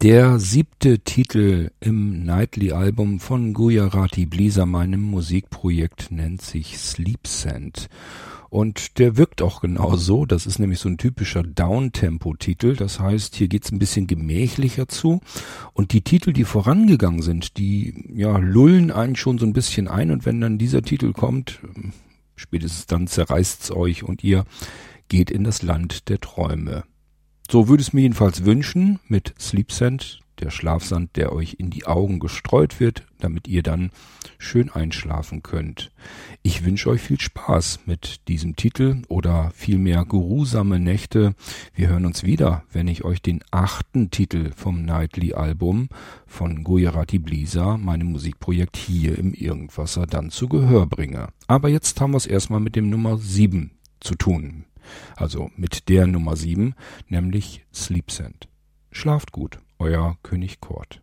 Der siebte Titel im Nightly-Album von Gujarati Blisa, meinem Musikprojekt, nennt sich Sleep Sand. Und der wirkt auch genau so. Das ist nämlich so ein typischer Downtempo-Titel. Das heißt, hier geht's ein bisschen gemächlicher zu. Und die Titel, die vorangegangen sind, die ja lullen einen schon so ein bisschen ein. Und wenn dann dieser Titel kommt, spätestens dann zerreißt's euch und ihr geht in das Land der Träume. So würde es mir jedenfalls wünschen mit Sleep Sand, der Schlafsand, der euch in die Augen gestreut wird, damit ihr dann schön einschlafen könnt. Ich wünsche euch viel Spaß mit diesem Titel oder vielmehr geruhsame Nächte. Wir hören uns wieder, wenn ich euch den achten Titel vom Nightly Album von Gujarati Blisa, meinem Musikprojekt hier im Irgendwasser, dann zu Gehör bringe. Aber jetzt haben wir es erstmal mit dem Nummer sieben zu tun. Also mit der Nummer 7, nämlich Sleep Sand. Schlaft gut, euer König Kort.